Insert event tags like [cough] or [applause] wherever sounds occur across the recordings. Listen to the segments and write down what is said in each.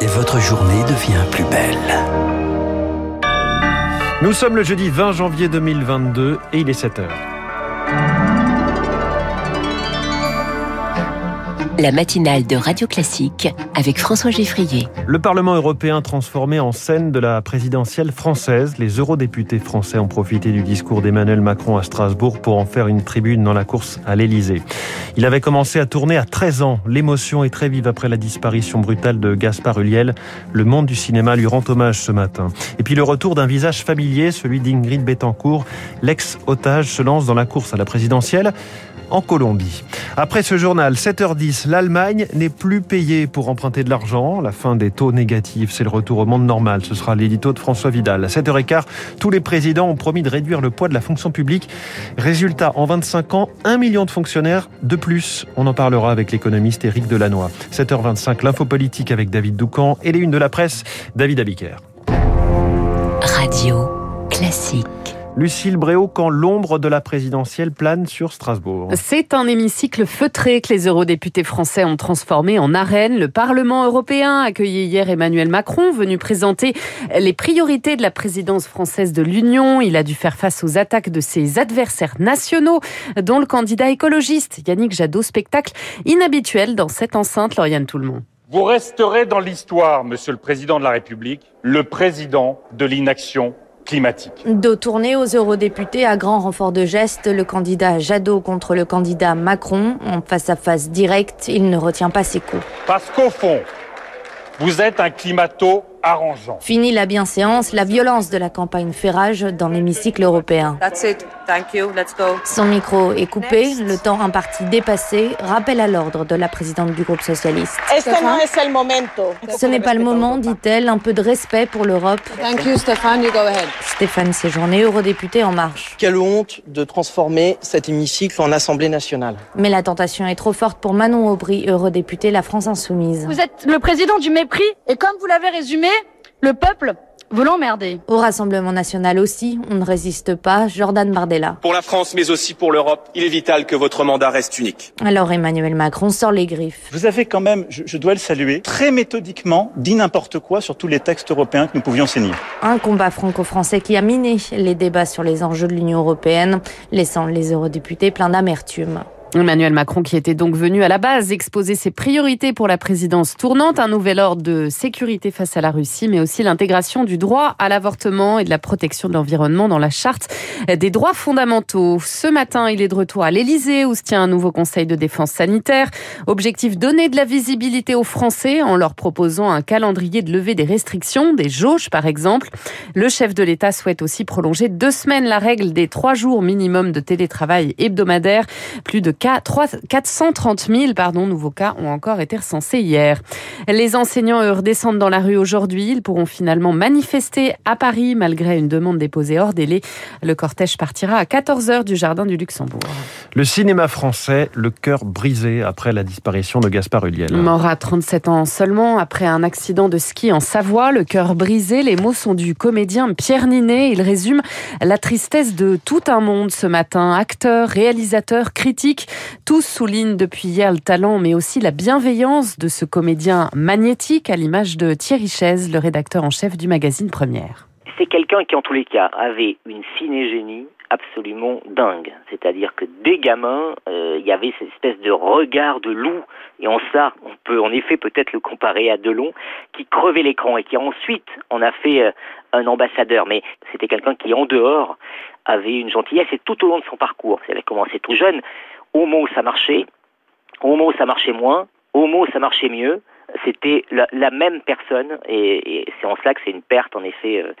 et votre journée devient plus belle. Nous sommes le jeudi 20 janvier 2022 et il est 7 heures. La matinale de Radio Classique avec François Geffrier. Le Parlement européen transformé en scène de la présidentielle française. Les eurodéputés français ont profité du discours d'Emmanuel Macron à Strasbourg pour en faire une tribune dans la course à l'Élysée. Il avait commencé à tourner à 13 ans. L'émotion est très vive après la disparition brutale de Gaspard Huliel. Le monde du cinéma lui rend hommage ce matin. Et puis le retour d'un visage familier, celui d'Ingrid Betancourt. L'ex-otage se lance dans la course à la présidentielle en Colombie. Après ce journal, 7h10, l'Allemagne n'est plus payée pour emprunter de l'argent. La fin des taux négatifs, c'est le retour au monde normal. Ce sera l'édito de François Vidal. À 7h15, tous les présidents ont promis de réduire le poids de la fonction publique. Résultat, en 25 ans, 1 million de fonctionnaires de plus. On en parlera avec l'économiste Éric Delannoy. 7h25, l'info politique avec David Doucan et les unes de la presse, David Abiker. Radio classique. Lucille Bréau, quand l'ombre de la présidentielle plane sur Strasbourg. C'est un hémicycle feutré que les eurodéputés français ont transformé en arène. Le Parlement européen a accueilli hier Emmanuel Macron, venu présenter les priorités de la présidence française de l'Union. Il a dû faire face aux attaques de ses adversaires nationaux, dont le candidat écologiste Yannick Jadot, spectacle inhabituel dans cette enceinte, Lauriane Tout-le-Monde. Vous resterez dans l'histoire, Monsieur le Président de la République, le président de l'inaction climatique. Dos aux eurodéputés à grand renfort de gestes, le candidat Jadot contre le candidat Macron, en face à face direct, il ne retient pas ses coups. Parce qu'au fond, vous êtes un climato arrangeant. Fini la bienséance, la violence de la campagne fait rage dans l'hémicycle européen. Son micro est coupé, le temps imparti dépassé, rappel à l'ordre de la présidente du groupe socialiste. Ce n'est pas le moment, dit-elle, un peu de respect pour l'Europe. Stéphane, you go ahead. Stéphane Séjourné, eurodéputé En Marche. Quelle honte de transformer cet hémicycle en Assemblée nationale. Mais la tentation est trop forte pour Manon Aubry, eurodéputé La France Insoumise. Vous êtes le président du mépris, et comme vous l'avez résumé, le peuple veut l'emmerder. Au Rassemblement national aussi, on ne résiste pas. Jordan Bardella. Pour la France, mais aussi pour l'Europe, il est vital que votre mandat reste unique. Alors Emmanuel Macron sort les griffes. Vous avez quand même, je, je dois le saluer, très méthodiquement dit n'importe quoi sur tous les textes européens que nous pouvions signer. Un combat franco-français qui a miné les débats sur les enjeux de l'Union européenne, laissant les eurodéputés pleins d'amertume. Emmanuel Macron qui était donc venu à la base exposer ses priorités pour la présidence tournante, un nouvel ordre de sécurité face à la Russie, mais aussi l'intégration du droit à l'avortement et de la protection de l'environnement dans la charte des droits fondamentaux. Ce matin, il est de retour à l'Elysée où se tient un nouveau conseil de défense sanitaire. Objectif donner de la visibilité aux Français en leur proposant un calendrier de levée des restrictions, des jauges par exemple. Le chef de l'État souhaite aussi prolonger deux semaines la règle des trois jours minimum de télétravail hebdomadaire. Plus de 430 000 pardon, nouveaux cas ont encore été recensés hier. Les enseignants, eux, redescendent dans la rue aujourd'hui. Ils pourront finalement manifester à Paris malgré une demande déposée hors délai. Le cortège partira à 14h du Jardin du Luxembourg. Le cinéma français, le cœur brisé après la disparition de Gaspard Huliel. Mort à 37 ans seulement après un accident de ski en Savoie, le cœur brisé. Les mots sont du comédien Pierre Ninet. Il résume la tristesse de tout un monde ce matin. Acteurs, réalisateurs, critiques, tous soulignent depuis hier le talent, mais aussi la bienveillance de ce comédien magnétique, à l'image de Thierry Chaise, le rédacteur en chef du magazine Première. C'est quelqu'un qui, en tous les cas, avait une cinégénie absolument dingue. C'est-à-dire que des gamins, euh, il y avait cette espèce de regard de loup, et en ça, on peut en effet peut-être le comparer à Delon, qui crevait l'écran et qui ensuite en a fait euh, un ambassadeur. Mais c'était quelqu'un qui, en dehors, avait une gentillesse et tout au long de son parcours. Il avait commencé tout jeune. Mot, ça marchait. Mot, ça marchait moins. Mot, ça marchait mieux. C'était la, même personne et, et c'est en cela que c'est une perte en effet euh,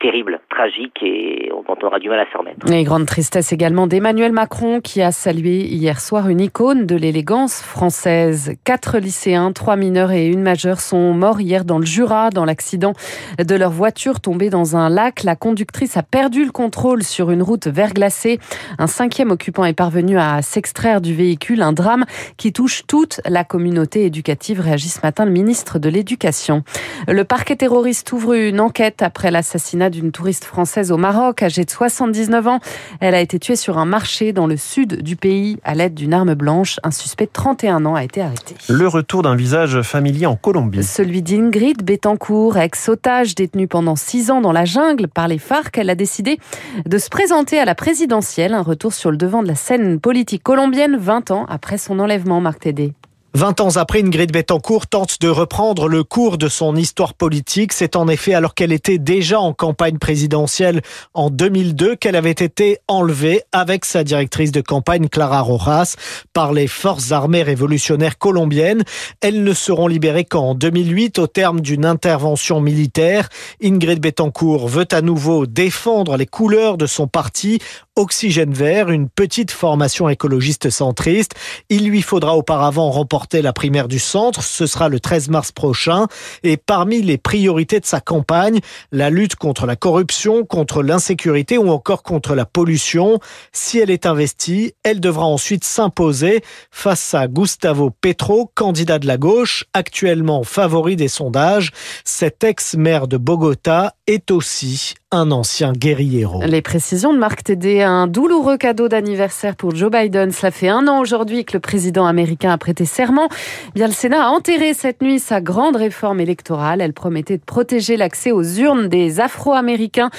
terrible, tragique et on aura du mal à s'en remettre. Et grande tristesse également d'Emmanuel Macron qui a salué hier soir une icône de l'élégance française. Quatre lycéens, trois mineurs et une majeure sont morts hier dans le Jura dans l'accident de leur voiture tombée dans un lac. La conductrice a perdu le contrôle sur une route verglacée. Un cinquième occupant est parvenu à s'extraire du véhicule. Un drame qui touche toute la communauté éducative, réagit ce matin le ministre de l'Éducation. Le parquet terroriste ouvre une enquête après l'assassinat d'une touriste française au Maroc, âgée de 79 ans. Elle a été tuée sur un marché dans le sud du pays à l'aide d'une arme blanche. Un suspect de 31 ans a été arrêté. Le retour d'un visage familier en Colombie. Celui d'Ingrid Betancourt, ex-otage détenue pendant six ans dans la jungle par les FARC. Elle a décidé de se présenter à la présidentielle. Un retour sur le devant de la scène politique colombienne 20 ans après son enlèvement, Marc Tédé. 20 ans après, Ingrid Betancourt tente de reprendre le cours de son histoire politique. C'est en effet alors qu'elle était déjà en campagne présidentielle en 2002 qu'elle avait été enlevée avec sa directrice de campagne Clara Rojas par les forces armées révolutionnaires colombiennes. Elles ne seront libérées qu'en 2008 au terme d'une intervention militaire. Ingrid Betancourt veut à nouveau défendre les couleurs de son parti Oxygène Vert, une petite formation écologiste centriste. Il lui faudra auparavant remporter la primaire du centre. Ce sera le 13 mars prochain. Et parmi les priorités de sa campagne, la lutte contre la corruption, contre l'insécurité ou encore contre la pollution. Si elle est investie, elle devra ensuite s'imposer face à Gustavo Petro, candidat de la gauche, actuellement favori des sondages. Cet ex-maire de Bogota est aussi un ancien guerriero. Les précisions de Marc Tédé, un douloureux cadeau d'anniversaire pour Joe Biden. Cela fait un an aujourd'hui que le président américain a prêté serment. Bien, le Sénat a enterré cette nuit sa grande réforme électorale. Elle promettait de protéger l'accès aux urnes des Afro-Américains.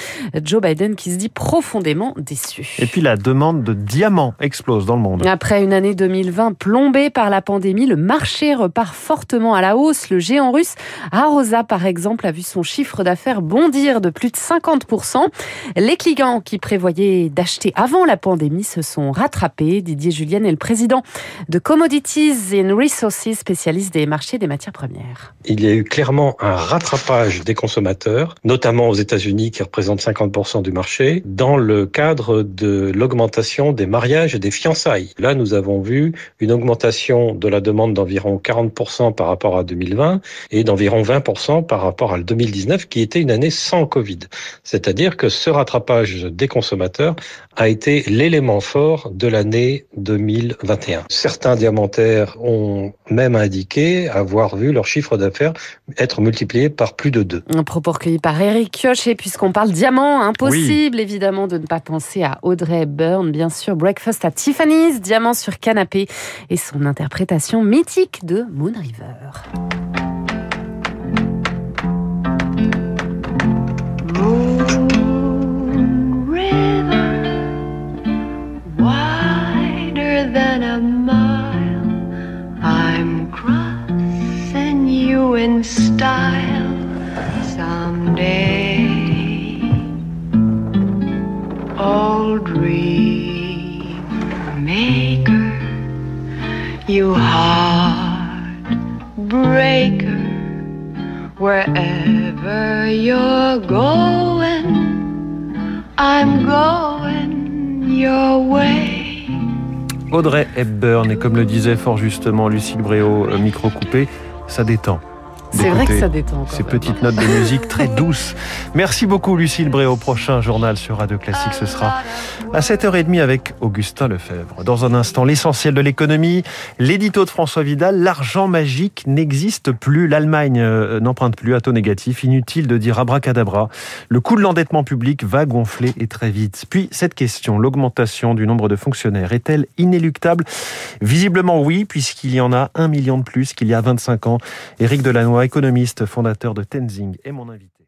Joe Biden qui se dit profondément déçu. Et puis la demande de diamants explose dans le monde. Après une année 2020 plombée par la pandémie, le marché repart fortement à la hausse. Le géant russe Arosa, par exemple, a vu son chiffre d'affaires bondir de plus de 50 les clients qui prévoyaient d'acheter avant la pandémie se sont rattrapés. Didier Julien est le président de Commodities and Resources, spécialiste des marchés des matières premières. Il y a eu clairement un rattrapage des consommateurs, notamment aux États-Unis qui représentent 50% du marché, dans le cadre de l'augmentation des mariages et des fiançailles. Là, nous avons vu une augmentation de la demande d'environ 40% par rapport à 2020 et d'environ 20% par rapport à 2019 qui était une année sans Covid. C'est-à-dire que ce rattrapage des consommateurs a été l'élément fort de l'année 2021. Certains diamantaires ont même indiqué avoir vu leur chiffre d'affaires être multiplié par plus de deux. Un propos recueilli par Eric Kioch. Et puisqu'on parle diamant, impossible évidemment de ne pas penser à Audrey Byrne, bien sûr, Breakfast at Tiffany's, diamant sur canapé et son interprétation mythique de Moon River. Style someday. Old dream maker, you heartbreaker, wherever you're going, I'm going your way. Audrey Hepburn, et comme le disait fort justement Lucille Bréau, euh, micro coupé, ça détend. C'est vrai que ça détend. Ces petites notes de musique très [laughs] douces. Merci beaucoup Lucille Bré. Au prochain journal sur Radio Classique, ce sera à 7h30 avec Augustin Lefebvre. Dans un instant, l'essentiel de l'économie, l'édito de François Vidal, l'argent magique n'existe plus. L'Allemagne euh, n'emprunte plus à taux négatif. Inutile de dire abracadabra. Le coût de l'endettement public va gonfler et très vite. Puis cette question, l'augmentation du nombre de fonctionnaires est-elle inéluctable? Visiblement oui, puisqu'il y en a un million de plus qu'il y a 25 ans. Éric Delannoy économiste, fondateur de Tenzing, est mon invité.